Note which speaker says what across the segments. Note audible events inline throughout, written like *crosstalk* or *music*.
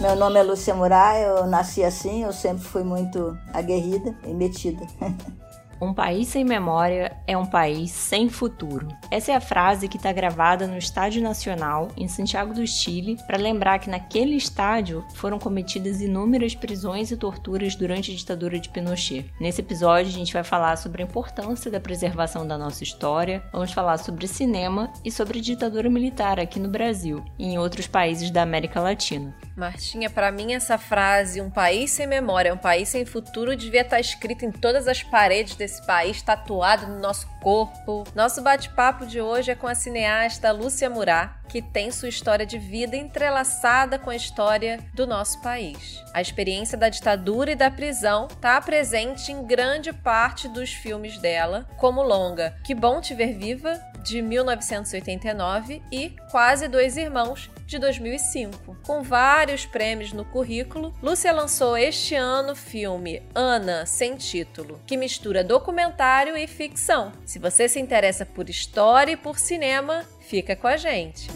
Speaker 1: Meu nome é Lúcia Murai, eu nasci assim, eu sempre fui muito aguerrida e metida. *laughs*
Speaker 2: Um país sem memória é um país sem futuro. Essa é a frase que está gravada no Estádio Nacional, em Santiago do Chile, para lembrar que naquele estádio foram cometidas inúmeras prisões e torturas durante a ditadura de Pinochet. Nesse episódio, a gente vai falar sobre a importância da preservação da nossa história, vamos falar sobre cinema e sobre ditadura militar aqui no Brasil e em outros países da América Latina.
Speaker 3: Martinha, para mim essa frase, um país sem memória, um país sem futuro, devia estar tá escrita em todas as paredes desse país, tatuado no nosso corpo. Nosso bate-papo de hoje é com a cineasta Lúcia Murá, que tem sua história de vida entrelaçada com a história do nosso país. A experiência da ditadura e da prisão está presente em grande parte dos filmes dela, como longa Que Bom Te Ver Viva, de 1989, e Quase Dois Irmãos, de 2005. Com vários prêmios no currículo, Lúcia lançou este ano o filme Ana Sem Título, que mistura documentário e ficção. Se você se interessa por história e por cinema, fica com a gente.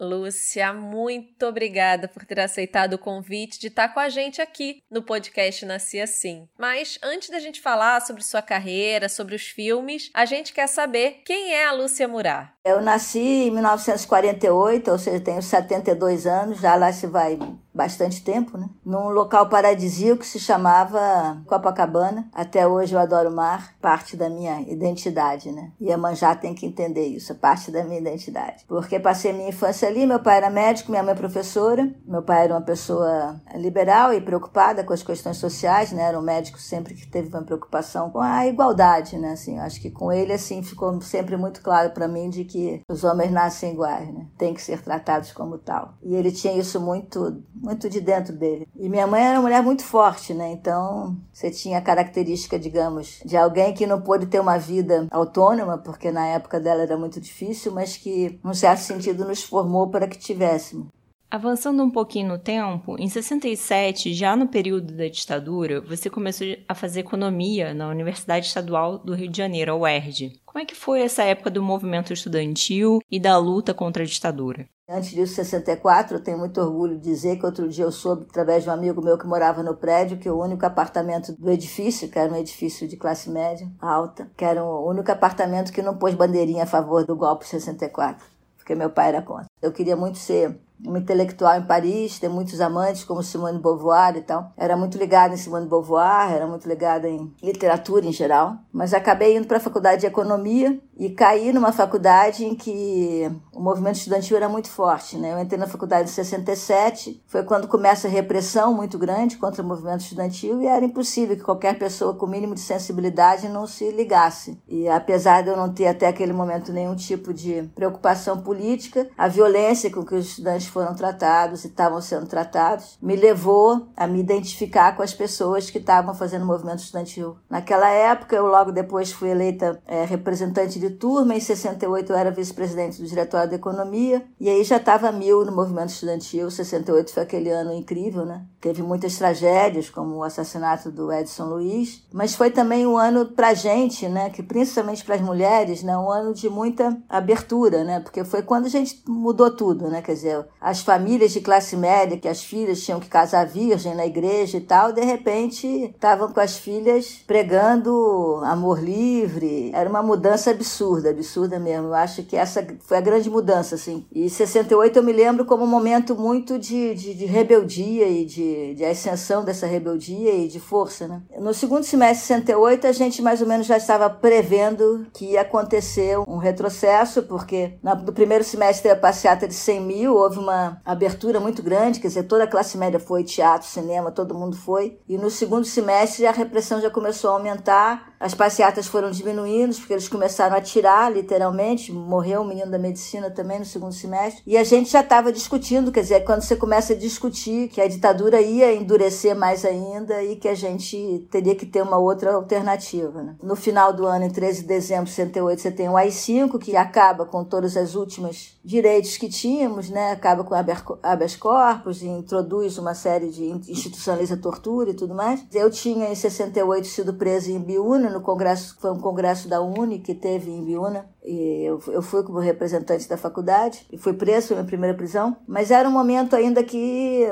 Speaker 3: Lúcia, muito obrigada por ter aceitado o convite de estar com a gente aqui no podcast Nasci Assim. Mas antes da gente falar sobre sua carreira, sobre os filmes, a gente quer saber quem é a Lúcia Murá.
Speaker 1: Eu nasci em 1948, ou seja, tenho 72 anos, já lá se vai bastante tempo, né? Num local paradisíaco que se chamava Copacabana. Até hoje eu adoro o mar, parte da minha identidade, né? E a Manjá tem que entender isso, é parte da minha identidade. Porque passei minha infância ali, meu pai era médico, minha mãe professora. Meu pai era uma pessoa liberal e preocupada com as questões sociais, né? Era um médico sempre que teve uma preocupação com a igualdade, né? Assim, acho que com ele assim ficou sempre muito claro para mim de que os homens nascem iguais, né? Tem que ser tratados como tal. E ele tinha isso muito muito de dentro dele. E minha mãe era uma mulher muito forte, né? Então, você tinha a característica, digamos, de alguém que não pôde ter uma vida autônoma, porque na época dela era muito difícil, mas que, num certo sentido, nos formou para que tivéssemos.
Speaker 2: Avançando um pouquinho no tempo, em 67, já no período da ditadura, você começou a fazer economia na Universidade Estadual do Rio de Janeiro, a UERJ. Como é que foi essa época do movimento estudantil e da luta contra a ditadura?
Speaker 1: Antes disso, 64, eu tenho muito orgulho de dizer que outro dia eu soube, através de um amigo meu que morava no prédio, que o único apartamento do edifício, que era um edifício de classe média alta, que era o único apartamento que não pôs bandeirinha a favor do golpe de 64, porque meu pai era contra. Eu queria muito ser uma intelectual em Paris, tem muitos amantes, como Simone Beauvoir e tal. Era muito ligada em Simone Beauvoir, era muito ligada em literatura em geral. Mas acabei indo para a faculdade de economia e caí numa faculdade em que o movimento estudantil era muito forte. Né? Eu entrei na faculdade em 67, foi quando começa a repressão muito grande contra o movimento estudantil e era impossível que qualquer pessoa com mínimo de sensibilidade não se ligasse. E apesar de eu não ter até aquele momento nenhum tipo de preocupação política, a violência com que os estudantes foram tratados e estavam sendo tratados me levou a me identificar com as pessoas que estavam fazendo o movimento estudantil. Naquela época, eu logo depois fui eleita é, representante de turma, em 68 eu era vice-presidente do Diretório da Economia, e aí já estava mil no movimento estudantil, 68 foi aquele ano incrível, né? Teve muitas tragédias, como o assassinato do Edson Luiz, mas foi também um ano para gente, né? Que principalmente para as mulheres, né? Um ano de muita abertura, né? Porque foi quando a gente mudou tudo, né? Quer dizer, as famílias de classe média, que as filhas tinham que casar virgem na igreja e tal, de repente estavam com as filhas pregando amor livre, era uma mudança absurda absurda, mesmo. Eu acho que essa foi a grande mudança, assim. E 68 eu me lembro como um momento muito de, de, de rebeldia e de, de ascensão dessa rebeldia e de força, né? No segundo semestre de 68, a gente mais ou menos já estava prevendo que ia acontecer um retrocesso, porque no primeiro semestre teve a passeata de 100 mil, houve uma abertura muito grande, quer dizer, toda a classe média foi, teatro, cinema, todo mundo foi. E no segundo semestre a repressão já começou a aumentar, as passeatas foram diminuindo, porque eles começaram a tirar, literalmente. Morreu um menino da medicina também no segundo semestre. E a gente já estava discutindo, quer dizer, quando você começa a discutir que a ditadura ia endurecer mais ainda e que a gente teria que ter uma outra alternativa. Né? No final do ano, em 13 de dezembro de 68, você tem o AI-5, que acaba com todas as últimas direitos que tínhamos, né? acaba com habeas corpus introduz uma série de institucionaliza tortura e tudo mais. Eu tinha em 68 sido presa em Biúna, no congresso, foi um congresso da UNE que teve em Biúna, eu, eu fui como representante da faculdade e fui preso, foi minha primeira prisão, mas era um momento ainda que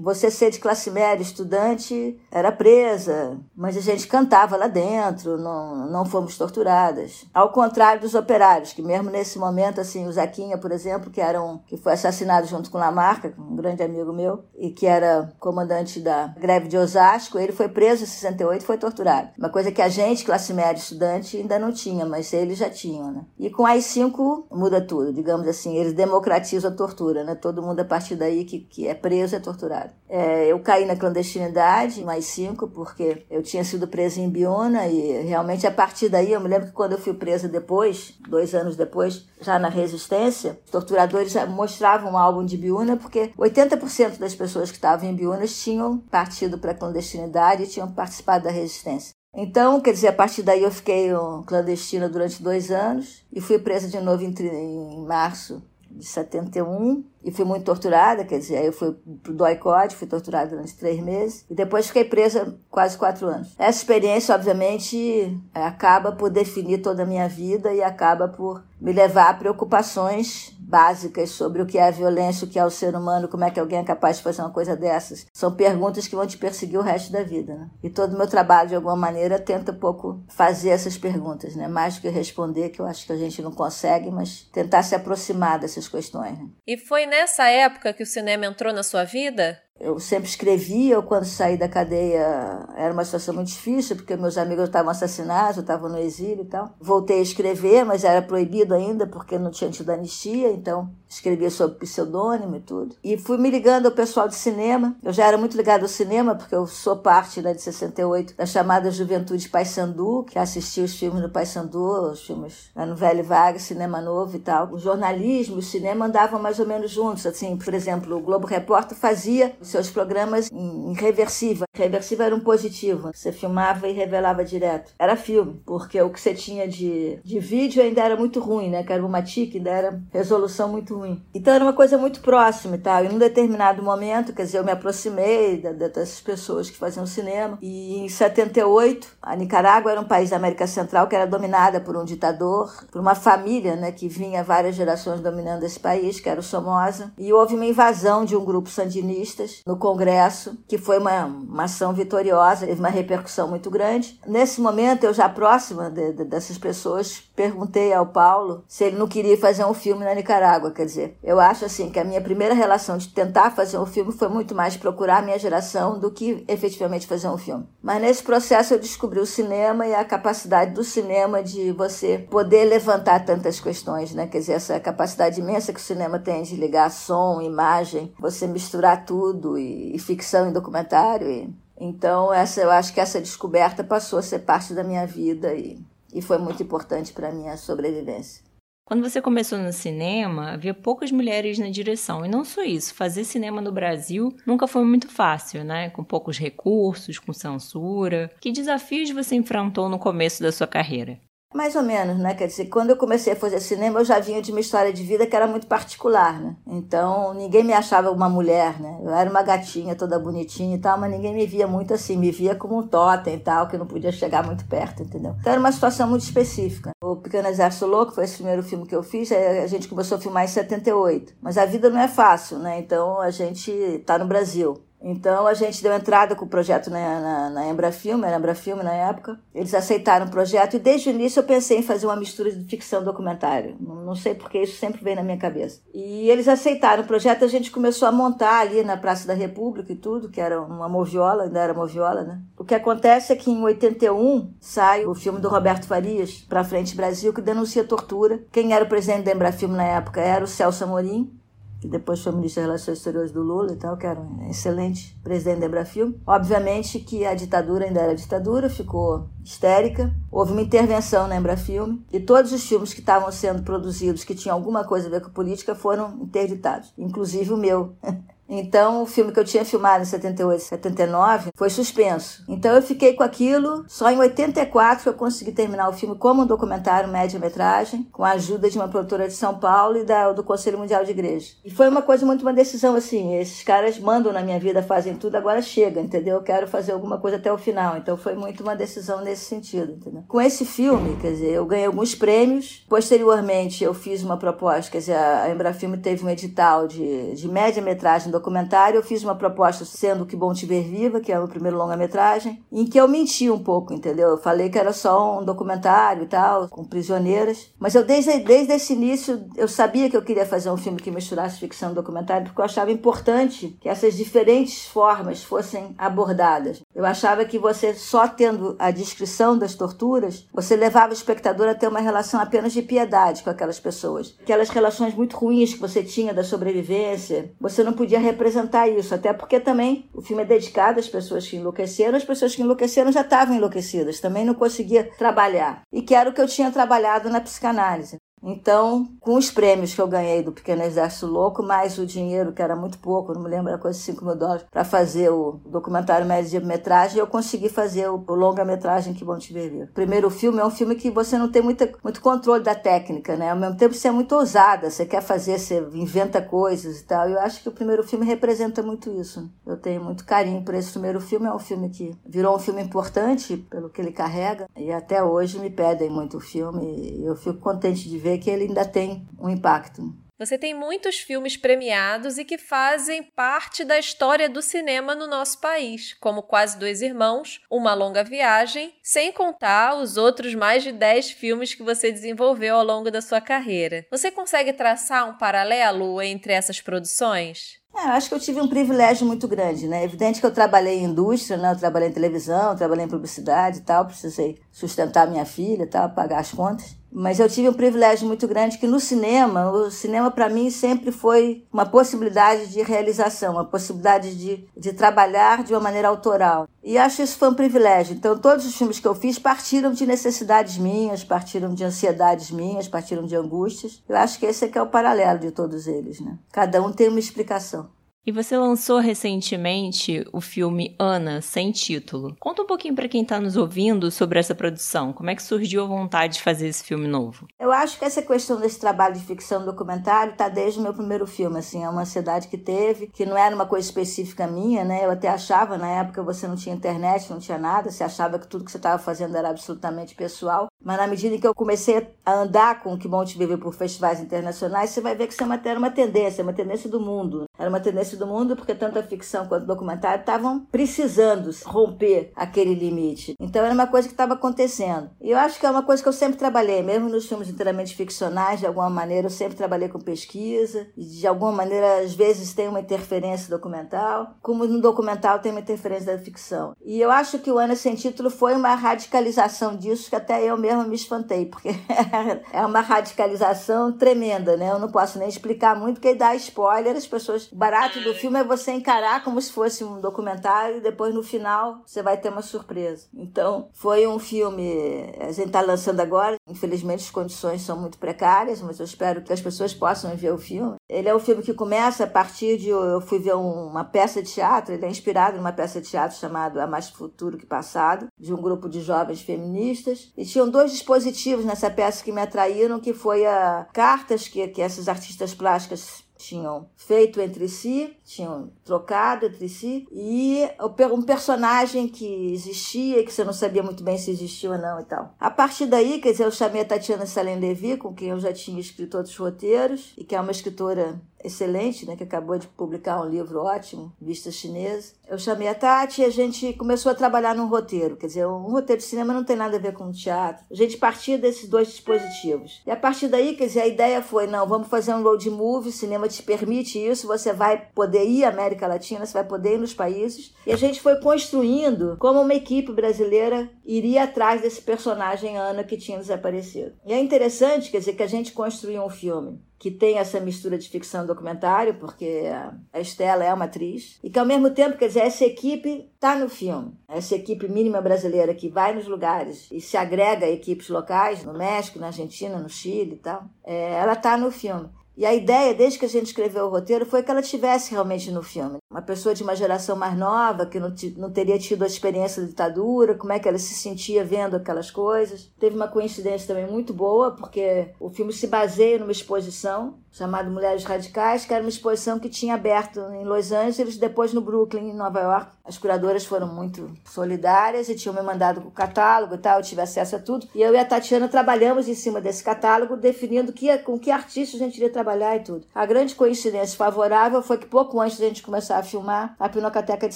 Speaker 1: você ser de classe média, estudante, era presa, mas a gente cantava lá dentro, não, não fomos torturadas. Ao contrário dos operários, que mesmo nesse momento, assim, o Zaquinha, por exemplo, que, era um, que foi assassinado junto com Lamarca, um grande amigo meu, e que era comandante da greve de Osasco, ele foi preso em 68 e foi torturado. Uma coisa que a gente, classe média, estudante, ainda não tinha, mas eles já tinham, né? E com as cinco muda tudo, digamos assim, eles democratizam a tortura, né? Todo mundo a partir daí que, que é preso é torturado. É, eu caí na clandestinidade, mais cinco, porque eu tinha sido presa em Biona e realmente a partir daí, eu me lembro que quando eu fui presa depois, dois anos depois, já na resistência, os torturadores mostravam um álbum de Biúna porque 80% das pessoas que estavam em Biúna tinham partido para a clandestinidade e tinham participado da resistência. Então, quer dizer, a partir daí eu fiquei clandestina durante dois anos e fui presa de novo em, em março de 71 e fui muito torturada, quer dizer, aí eu fui pro doicode, fui torturada durante três meses e depois fiquei presa quase quatro anos. Essa experiência, obviamente, acaba por definir toda a minha vida e acaba por me levar a preocupações básicas sobre o que é a violência, o que é o ser humano, como é que alguém é capaz de fazer uma coisa dessas. São perguntas que vão te perseguir o resto da vida. Né? E todo o meu trabalho, de alguma maneira, tenta um pouco fazer essas perguntas, né? mais do que responder, que eu acho que a gente não consegue, mas tentar se aproximar dessas questões. Né?
Speaker 3: E foi nessa época que o cinema entrou na sua vida?
Speaker 1: Eu sempre escrevia, eu quando saí da cadeia era uma situação muito difícil, porque meus amigos estavam assassinados, eu estava no exílio e tal. Voltei a escrever, mas era proibido ainda, porque não tinha tido anistia, então escrevia sob pseudônimo e tudo. E fui me ligando ao pessoal de cinema. Eu já era muito ligado ao cinema, porque eu sou parte né, de 68 da chamada Juventude Paysandu, que assistia os filmes do Paysandu, os filmes né, no Velho Vaga, Cinema Novo e tal. O jornalismo e o cinema andavam mais ou menos juntos. Assim, por exemplo, o Globo Repórter fazia seus programas em reversível. Reversível era um positivo. Você filmava e revelava direto. Era filme, porque o que você tinha de, de vídeo ainda era muito ruim, né? Que era uma TIC, ainda era resolução muito ruim. Então era uma coisa muito próxima e tal. E num determinado momento, quer dizer, eu me aproximei dessas pessoas que faziam cinema. E em 78, a Nicarágua era um país da América Central que era dominada por um ditador, por uma família, né? Que vinha várias gerações dominando esse país, que era o Somoza. E houve uma invasão de um grupo sandinistas no Congresso, que foi uma, uma ação vitoriosa, teve uma repercussão muito grande. Nesse momento, eu já próxima de, de, dessas pessoas, perguntei ao Paulo se ele não queria fazer um filme na Nicarágua. Quer eu acho assim que a minha primeira relação de tentar fazer um filme foi muito mais procurar a minha geração do que efetivamente fazer um filme. Mas nesse processo eu descobri o cinema e a capacidade do cinema de você poder levantar tantas questões, né? Quer dizer, essa capacidade imensa que o cinema tem de ligar som, imagem, você misturar tudo e, e ficção e documentário. E, então, essa, eu acho que essa descoberta passou a ser parte da minha vida e, e foi muito importante para a minha sobrevivência.
Speaker 2: Quando você começou no cinema, havia poucas mulheres na direção. E não só isso, fazer cinema no Brasil nunca foi muito fácil, né? Com poucos recursos, com censura. Que desafios você enfrentou no começo da sua carreira?
Speaker 1: Mais ou menos, né? Quer dizer, quando eu comecei a fazer cinema, eu já vinha de uma história de vida que era muito particular, né? Então, ninguém me achava uma mulher, né? Eu era uma gatinha toda bonitinha e tal, mas ninguém me via muito assim, me via como um totem e tal, que não podia chegar muito perto, entendeu? Então, era uma situação muito específica. O Pequeno Exército Louco foi esse primeiro filme que eu fiz, a gente começou a filmar em 78. Mas a vida não é fácil, né? Então, a gente tá no Brasil. Então a gente deu entrada com o projeto na, na, na Embrafilme, era Embrafilme na época. Eles aceitaram o projeto e desde o início eu pensei em fazer uma mistura de ficção documentário. Não sei porque isso sempre veio na minha cabeça. E eles aceitaram o projeto, a gente começou a montar ali na Praça da República e tudo, que era uma moviola, ainda era moviola, né? O que acontece é que em 81 sai o filme do Roberto Farias, Pra Frente Brasil, que denuncia tortura. Quem era o presidente da Embrafilme na época era o Celso Amorim que depois foi ministro das Relações Exteriores do Lula e tal, que era um excelente presidente da Embrafilme. Obviamente que a ditadura ainda era ditadura, ficou histérica. Houve uma intervenção na Embrafilme e todos os filmes que estavam sendo produzidos que tinham alguma coisa a ver com política foram interditados, inclusive o meu. *laughs* Então, o filme que eu tinha filmado em 78, 79 foi suspenso. Então, eu fiquei com aquilo. Só em 84 eu consegui terminar o filme como um documentário média-metragem, com a ajuda de uma produtora de São Paulo e da, do Conselho Mundial de Igreja. E foi uma coisa muito uma decisão assim. Esses caras mandam na minha vida, fazem tudo, agora chega, entendeu? Eu quero fazer alguma coisa até o final. Então, foi muito uma decisão nesse sentido, entendeu? Com esse filme, quer dizer, eu ganhei alguns prêmios. Posteriormente, eu fiz uma proposta, quer dizer, a Embrafilme teve um edital de, de média-metragem documentário, eu fiz uma proposta sendo Que Bom Te Ver Viva, que é o primeiro longa-metragem, em que eu menti um pouco, entendeu? Eu falei que era só um documentário e tal, com prisioneiras. Mas eu, desde, desde esse início, eu sabia que eu queria fazer um filme que misturasse ficção e documentário, porque eu achava importante que essas diferentes formas fossem abordadas. Eu achava que você, só tendo a descrição das torturas, você levava o espectador a ter uma relação apenas de piedade com aquelas pessoas. Aquelas relações muito ruins que você tinha da sobrevivência, você não podia representar isso, até porque também o filme é dedicado às pessoas que enlouqueceram, as pessoas que enlouqueceram já estavam enlouquecidas, também não conseguia trabalhar. E que era o que eu tinha trabalhado na psicanálise. Então, com os prêmios que eu ganhei do Pequeno Exército Louco, mais o dinheiro, que era muito pouco, não me lembro, era coisa de 5 mil dólares, para fazer o documentário média-metragem, eu consegui fazer o, o longa-metragem Que Bom Te Ver. O primeiro filme é um filme que você não tem muita, muito controle da técnica, né? Ao mesmo tempo, você é muito ousada, você quer fazer, você inventa coisas e tal. E eu acho que o primeiro filme representa muito isso. Eu tenho muito carinho por esse primeiro filme. É um filme que virou um filme importante pelo que ele carrega. E até hoje me pedem muito o filme. E eu fico contente de ver ver que ele ainda tem um impacto.
Speaker 3: Você tem muitos filmes premiados e que fazem parte da história do cinema no nosso país, como Quase Dois Irmãos, Uma Longa Viagem, sem contar os outros mais de 10 filmes que você desenvolveu ao longo da sua carreira. Você consegue traçar um paralelo entre essas produções?
Speaker 1: É, eu acho que eu tive um privilégio muito grande, né? É evidente que eu trabalhei em indústria, né? Eu trabalhei em televisão, trabalhei em publicidade e tal, precisei sustentar minha filha e tal, pagar as contas. Mas eu tive um privilégio muito grande que no cinema, o cinema para mim sempre foi uma possibilidade de realização, uma possibilidade de, de trabalhar de uma maneira autoral. E acho isso foi um privilégio. Então todos os filmes que eu fiz partiram de necessidades minhas, partiram de ansiedades minhas, partiram de angústias. Eu acho que esse é que é o paralelo de todos eles, né? Cada um tem uma explicação.
Speaker 2: E você lançou recentemente o filme Ana, sem título. Conta um pouquinho para quem está nos ouvindo sobre essa produção. Como é que surgiu a vontade de fazer esse filme novo?
Speaker 1: Eu acho que essa questão desse trabalho de ficção documentário está desde o meu primeiro filme. Assim, é uma ansiedade que teve, que não era uma coisa específica minha, né? Eu até achava, na época você não tinha internet, não tinha nada, você achava que tudo que você estava fazendo era absolutamente pessoal. Mas na medida que eu comecei a andar com o Que Bom Te Viver por festivais internacionais, você vai ver que isso é uma, era uma tendência, uma tendência do mundo. Era uma tendência do mundo porque tanto a ficção quanto o documentário estavam precisando romper aquele limite. Então era uma coisa que estava acontecendo. E eu acho que é uma coisa que eu sempre trabalhei, mesmo nos filmes inteiramente ficcionais, de alguma maneira eu sempre trabalhei com pesquisa, de alguma maneira às vezes tem uma interferência documental, como no documental tem uma interferência da ficção. E eu acho que o Ana Sem Título foi uma radicalização disso que até eu mesma me espantei, porque *laughs* é uma radicalização tremenda, né? Eu não posso nem explicar muito, porque dá spoiler, as pessoas o barato do filme é você encarar como se fosse um documentário e depois no final você vai ter uma surpresa. Então, foi um filme, a gente está lançando agora, infelizmente as condições são muito precárias, mas eu espero que as pessoas possam ver o filme. Ele é um filme que começa a partir de eu fui ver uma peça de teatro, ele é inspirado numa peça de teatro chamada A Mais Futuro que Passado, de um grupo de jovens feministas. E tinham dois dispositivos nessa peça que me atraíram, que foi a cartas que, que essas artistas plásticas tinham feito entre si, tinham trocado entre si, e um personagem que existia, que você não sabia muito bem se existia ou não e tal. A partir daí, quer dizer, eu chamei a Tatiana Salem Levy, com quem eu já tinha escrito outros roteiros, e que é uma escritora excelente, né, que acabou de publicar um livro ótimo, Vista Chinesa. Eu chamei a Tati e a gente começou a trabalhar num roteiro. Quer dizer, um roteiro de cinema não tem nada a ver com teatro. A gente partia desses dois dispositivos. E a partir daí, quer dizer, a ideia foi, não, vamos fazer um road movie, o cinema te permite isso, você vai poder ir à América Latina, você vai poder ir nos países. E a gente foi construindo como uma equipe brasileira iria atrás desse personagem Ana que tinha desaparecido. E é interessante, quer dizer, que a gente construiu um filme que tem essa mistura de ficção e documentário, porque a Estela é uma atriz, e que ao mesmo tempo, quer dizer, essa equipe está no filme. Essa equipe mínima brasileira que vai nos lugares e se agrega a equipes locais, no México, na Argentina, no Chile e tal, é, ela está no filme. E a ideia, desde que a gente escreveu o roteiro, foi que ela estivesse realmente no filme. Uma pessoa de uma geração mais nova, que não, não teria tido a experiência da ditadura, como é que ela se sentia vendo aquelas coisas. Teve uma coincidência também muito boa, porque o filme se baseia numa exposição chamada Mulheres Radicais, que era uma exposição que tinha aberto em Los Angeles, depois no Brooklyn, em Nova York. As curadoras foram muito solidárias e tinham me mandado o catálogo e tal, eu tive acesso a tudo. E eu e a Tatiana trabalhamos em cima desse catálogo, definindo que, com que artistas a gente iria trabalhar e tudo. A grande coincidência favorável foi que pouco antes da gente começar a filmar, a Pinocateca de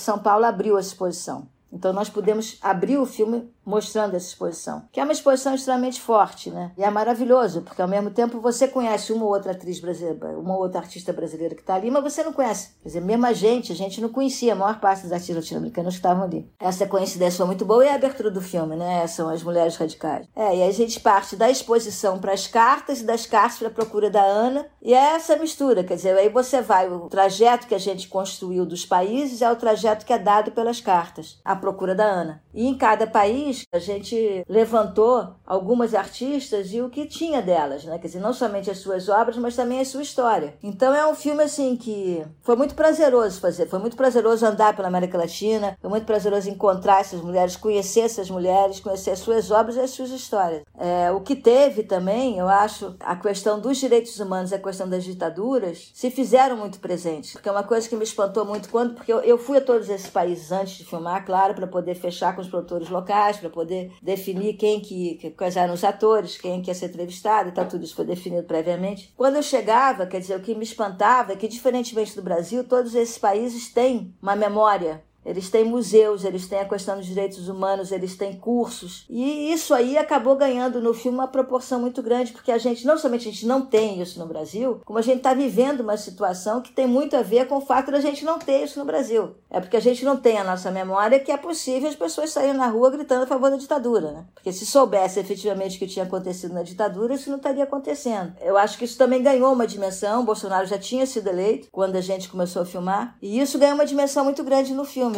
Speaker 1: São Paulo abriu a exposição. Então nós pudemos abrir o filme mostrando essa exposição, que é uma exposição extremamente forte, né? E é maravilhoso, porque ao mesmo tempo você conhece uma ou outra atriz brasileira, uma ou outra artista brasileira que está ali, mas você não conhece. Quer dizer, mesmo a gente, a gente não conhecia a maior parte dos artistas latino-americanos que estavam ali. Essa coincidência foi muito boa e a abertura do filme, né? São as mulheres radicais. É, e a gente parte da exposição para as cartas e das cartas para a procura da Ana, e é essa mistura, quer dizer, aí você vai, o trajeto que a gente construiu dos países é o trajeto que é dado pelas cartas, à procura da Ana. E em cada país a gente levantou algumas artistas e o que tinha delas, né? Quer dizer, não somente as suas obras, mas também a sua história. Então é um filme assim que foi muito prazeroso fazer, foi muito prazeroso andar pela América Latina, foi muito prazeroso encontrar essas mulheres, conhecer essas mulheres, conhecer as suas obras e as suas histórias. É, o que teve também, eu acho, a questão dos direitos humanos, a questão das ditaduras, se fizeram muito presentes, porque é uma coisa que me espantou muito quando, porque eu, eu fui a todos esses países antes de filmar, claro, para poder fechar com os produtores locais, para poder definir quem que, quais eram os atores, quem que ia ser entrevistado e tal, tudo isso foi definido previamente. Quando eu chegava, quer dizer, o que me espantava é que, diferentemente do Brasil, todos esses países têm uma memória eles têm museus, eles têm a questão dos direitos humanos, eles têm cursos. E isso aí acabou ganhando no filme uma proporção muito grande, porque a gente, não somente a gente não tem isso no Brasil, como a gente está vivendo uma situação que tem muito a ver com o fato da gente não ter isso no Brasil. É porque a gente não tem a nossa memória que é possível as pessoas saírem na rua gritando a favor da ditadura, né? Porque se soubesse efetivamente o que tinha acontecido na ditadura, isso não estaria acontecendo. Eu acho que isso também ganhou uma dimensão. O Bolsonaro já tinha sido eleito quando a gente começou a filmar, e isso ganhou uma dimensão muito grande no filme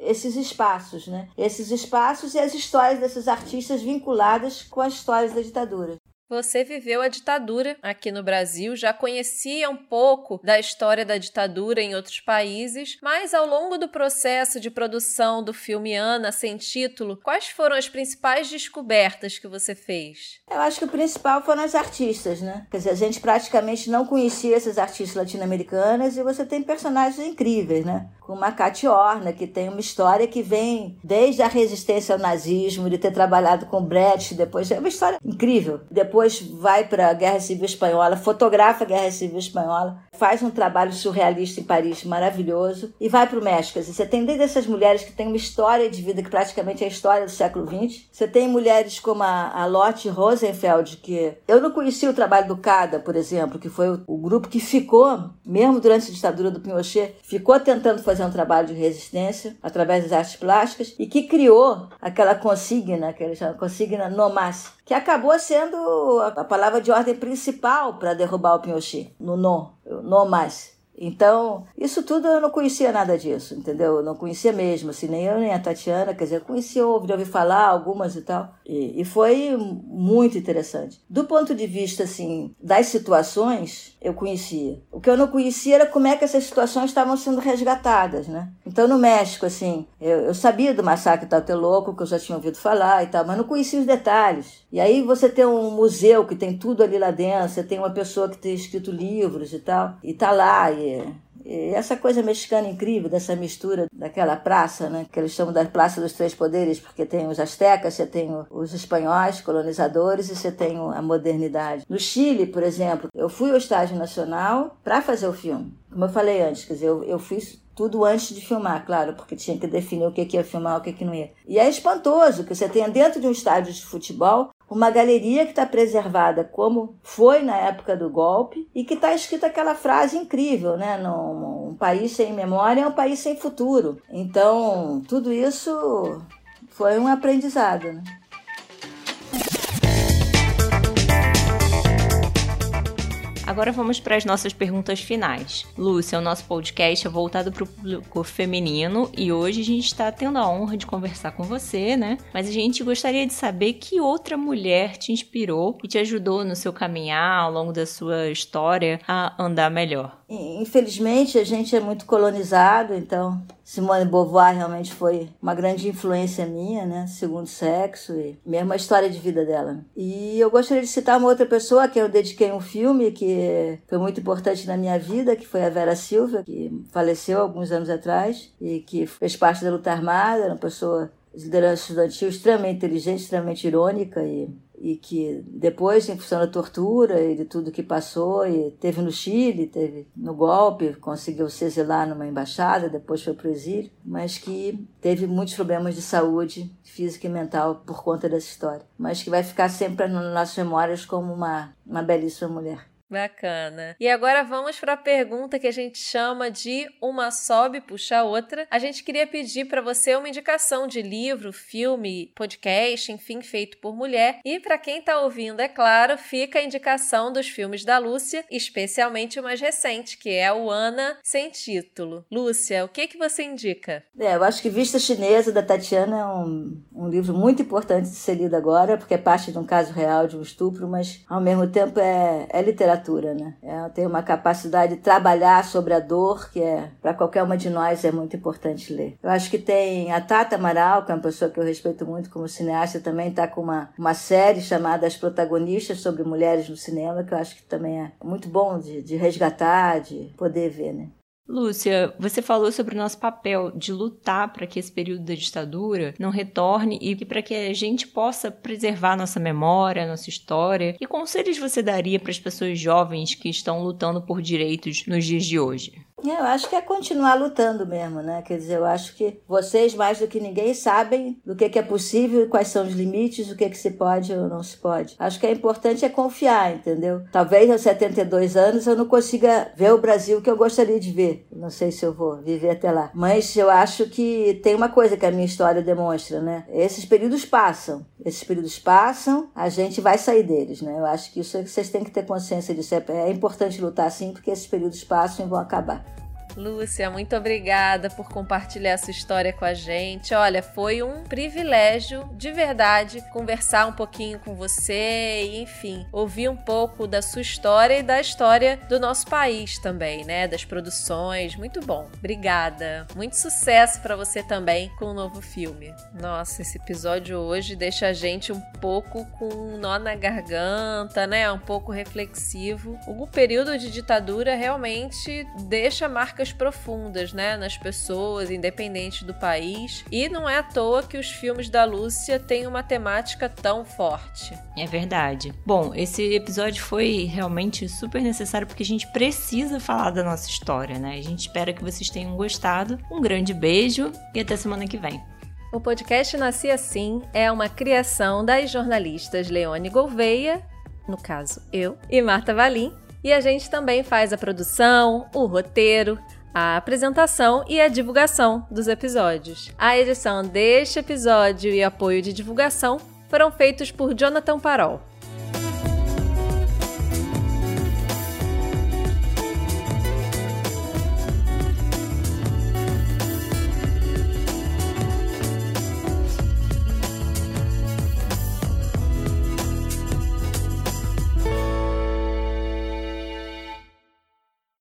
Speaker 1: esses espaços, né? Esses espaços e as histórias desses artistas vinculadas com as histórias da ditadura.
Speaker 3: Você viveu a ditadura aqui no Brasil, já conhecia um pouco da história da ditadura em outros países, mas ao longo do processo de produção do filme Ana sem título, quais foram as principais descobertas que você fez?
Speaker 1: Eu acho que o principal foram as artistas, né? Quer dizer, a gente praticamente não conhecia essas artistas latino-americanas e você tem personagens incríveis, né? Como a Katy Orna, que tem uma história que vem desde a resistência ao nazismo, de ter trabalhado com Brecht, depois é uma história incrível. Depois depois vai para a Guerra Civil Espanhola, fotografa a Guerra Civil Espanhola, faz um trabalho surrealista em Paris maravilhoso e vai para o México. Você tem desde essas mulheres que têm uma história de vida que praticamente é a história do século XX. Você tem mulheres como a, a Lotte Rosenfeld, que eu não conhecia o trabalho do CADA, por exemplo, que foi o, o grupo que ficou, mesmo durante a ditadura do Pinochet, ficou tentando fazer um trabalho de resistência através das artes plásticas e que criou aquela consigna, chamam consigna no mas, que acabou sendo a palavra de ordem principal para derrubar o Pinochet, no no, no mais. Então, isso tudo eu não conhecia nada disso, entendeu? Eu não conhecia mesmo, assim, nem eu nem a Tatiana, quer dizer, conhecia, ouvi, ouvi falar algumas e tal, e, e foi muito interessante. Do ponto de vista, assim, das situações, eu conhecia. O que eu não conhecia era como é que essas situações estavam sendo resgatadas, né? Então, no México, assim, eu, eu sabia do massacre Tlatelolco, que eu já tinha ouvido falar e tal, mas não conhecia os detalhes. E aí você tem um museu que tem tudo ali lá dentro, você tem uma pessoa que tem escrito livros e tal, e tá lá, e e essa coisa mexicana incrível, dessa mistura daquela praça, né, que eles chamam da Praça dos Três Poderes, porque tem os astecas, você tem os espanhóis, colonizadores, e você tem a modernidade. No Chile, por exemplo, eu fui ao Estádio Nacional para fazer o filme. Como eu falei antes, quer dizer, eu, eu fiz tudo antes de filmar, claro, porque tinha que definir o que, que ia filmar, o que, que não ia. E é espantoso que você tenha dentro de um estádio de futebol uma galeria que está preservada como foi na época do golpe e que está escrita aquela frase incrível, né? Num, um país sem memória é um país sem futuro. Então, tudo isso foi um aprendizado, né?
Speaker 2: Agora vamos para as nossas perguntas finais. Lúcia, o nosso podcast é voltado para o público feminino e hoje a gente está tendo a honra de conversar com você, né? Mas a gente gostaria de saber que outra mulher te inspirou e te ajudou no seu caminhar ao longo da sua história a andar melhor.
Speaker 1: Infelizmente, a gente é muito colonizado, então Simone Beauvoir realmente foi uma grande influência minha, né? Segundo sexo e mesmo a história de vida dela. E eu gostaria de citar uma outra pessoa que eu dediquei um filme que foi muito importante na minha vida, que foi a Vera Silva, que faleceu alguns anos atrás e que fez parte da luta armada, uma pessoa de liderança estudantil extremamente inteligente, extremamente irônica e e que depois, em função da tortura e de tudo que passou, e teve no Chile, teve no golpe, conseguiu se exilar numa embaixada, depois foi para o exílio, mas que teve muitos problemas de saúde física e mental por conta dessa história, mas que vai ficar sempre nas nossas memórias como uma, uma belíssima mulher.
Speaker 3: Bacana. E agora vamos para a pergunta que a gente chama de uma sobe puxa a outra. A gente queria pedir para você uma indicação de livro, filme, podcast, enfim, feito por mulher. E para quem está ouvindo, é claro, fica a indicação dos filmes da Lúcia, especialmente o mais recente, que é o Ana sem título. Lúcia, o que que você indica?
Speaker 1: É, eu acho que Vista Chinesa da Tatiana é um, um livro muito importante de ser lido agora, porque é parte de um caso real de um estupro, mas ao mesmo tempo é, é literatura literatura, né? Ela tem uma capacidade de trabalhar sobre a dor que é para qualquer uma de nós é muito importante ler. Eu acho que tem a Tata Amaral, que é uma pessoa que eu respeito muito como cineasta, também está com uma, uma série chamada As Protagonistas sobre mulheres no cinema, que eu acho que também é muito bom de, de resgatar, de poder ver, né?
Speaker 2: Lúcia, você falou sobre o nosso papel de lutar para que esse período da ditadura não retorne e para que a gente possa preservar nossa memória, nossa história. Que conselhos você daria para as pessoas jovens que estão lutando por direitos nos dias de hoje?
Speaker 1: Eu acho que é continuar lutando mesmo, né? Quer dizer, eu acho que vocês, mais do que ninguém, sabem do que, é possível, quais são os limites, o que, que se pode ou não se pode. Acho que é importante é confiar, entendeu? Talvez aos 72 anos eu não consiga ver o Brasil que eu gostaria de ver. Não sei se eu vou viver até lá. Mas eu acho que tem uma coisa que a minha história demonstra, né? Esses períodos passam. Esses períodos passam, a gente vai sair deles, né? Eu acho que isso é vocês têm que ter consciência disso. É, é importante lutar sim, porque esses períodos passam e vão acabar.
Speaker 3: Lúcia, muito obrigada por compartilhar sua história com a gente. Olha, foi um privilégio de verdade conversar um pouquinho com você e, enfim, ouvir um pouco da sua história e da história do nosso país também, né? Das produções. Muito bom. Obrigada. Muito sucesso para você também com o novo filme. Nossa, esse episódio hoje deixa a gente um pouco com um nó na garganta, né? Um pouco reflexivo. O período de ditadura realmente deixa marcas profundas, né, nas pessoas, independente do país. E não é à toa que os filmes da Lúcia têm uma temática tão forte.
Speaker 2: É verdade. Bom, esse episódio foi realmente super necessário porque a gente precisa falar da nossa história, né? A gente espera que vocês tenham gostado. Um grande beijo e até semana que vem.
Speaker 3: O podcast Nasci Assim é uma criação das jornalistas Leone Gouveia, no caso eu, e Marta Valim. E a gente também faz a produção, o roteiro, a apresentação e a divulgação dos episódios. A edição deste episódio e apoio de divulgação foram feitos por Jonathan Parol.